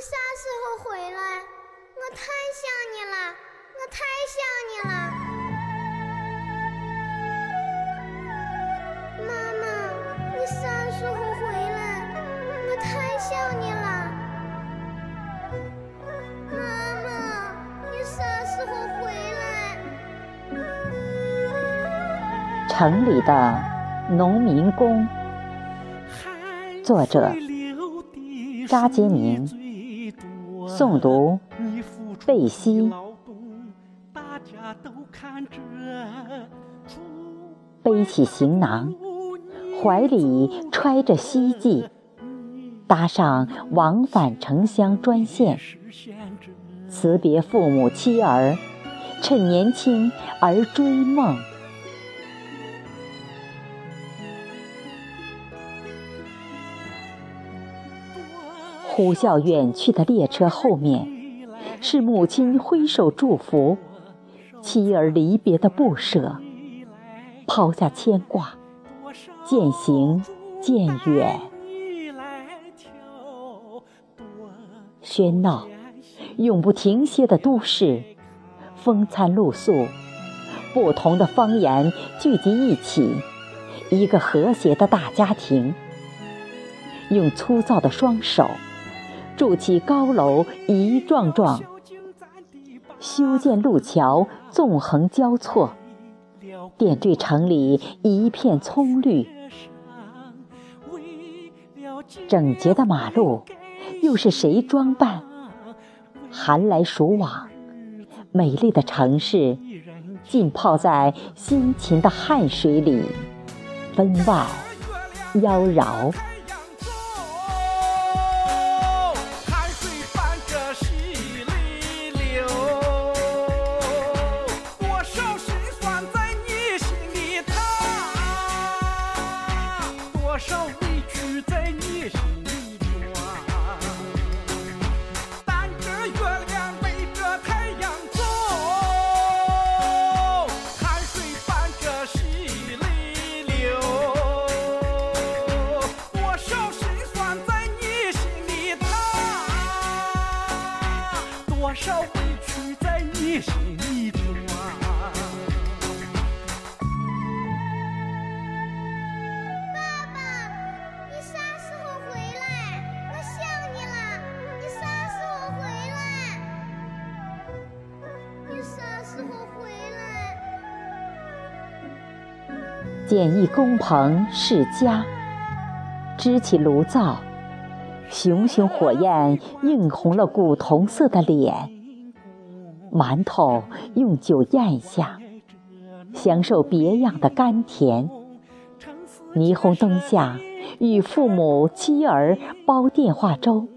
啥时候回来？我太想你了，我太想你了。妈妈，你啥时候回来？我太想你了。妈妈，你啥时候回来？城里的农民工，作者扎杰宁，诵读贝西。背起行囊，怀里揣着希冀，搭上往返城乡专线，辞别父母妻儿，趁年轻而追梦。呼啸远去的列车后面，是母亲挥手祝福，妻儿离别的不舍，抛下牵挂，渐行渐远。喧闹，永不停歇的都市，风餐露宿，不同的方言聚集一起，一个和谐的大家庭，用粗糙的双手。筑起高楼一幢幢，修建路桥纵横交错，点缀城里一片葱绿。整洁的马路，又是谁装扮？寒来暑往，美丽的城市浸泡在辛勤的汗水里，分外妖娆。少委屈在你心里装？爸爸，你啥时候回来？我想你了。你啥时候回来？你啥时候回来？简易工棚是家，支起炉灶。熊熊火焰映红了古铜色的脸，馒头用酒咽下，享受别样的甘甜。霓虹灯下，与父母妻儿煲电话粥，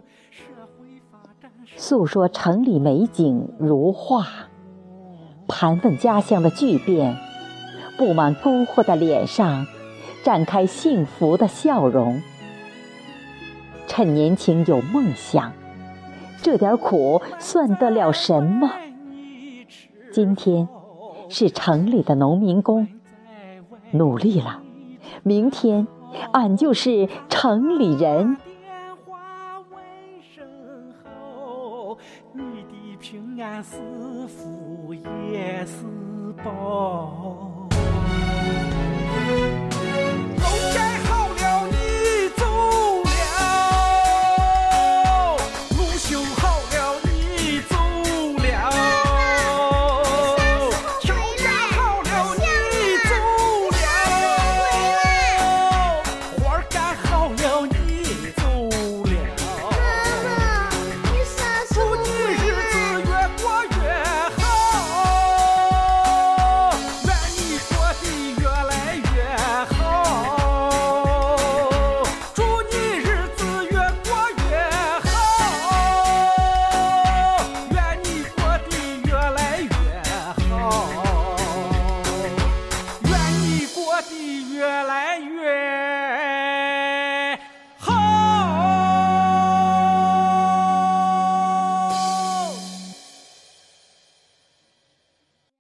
诉说城里美景如画，盘问家乡的巨变，布满沟壑的脸上，绽开幸福的笑容。趁年轻有梦想，这点苦算得了什么？今天是城里的农民工努力了，明天俺就是城里人。你的平安是福也是宝。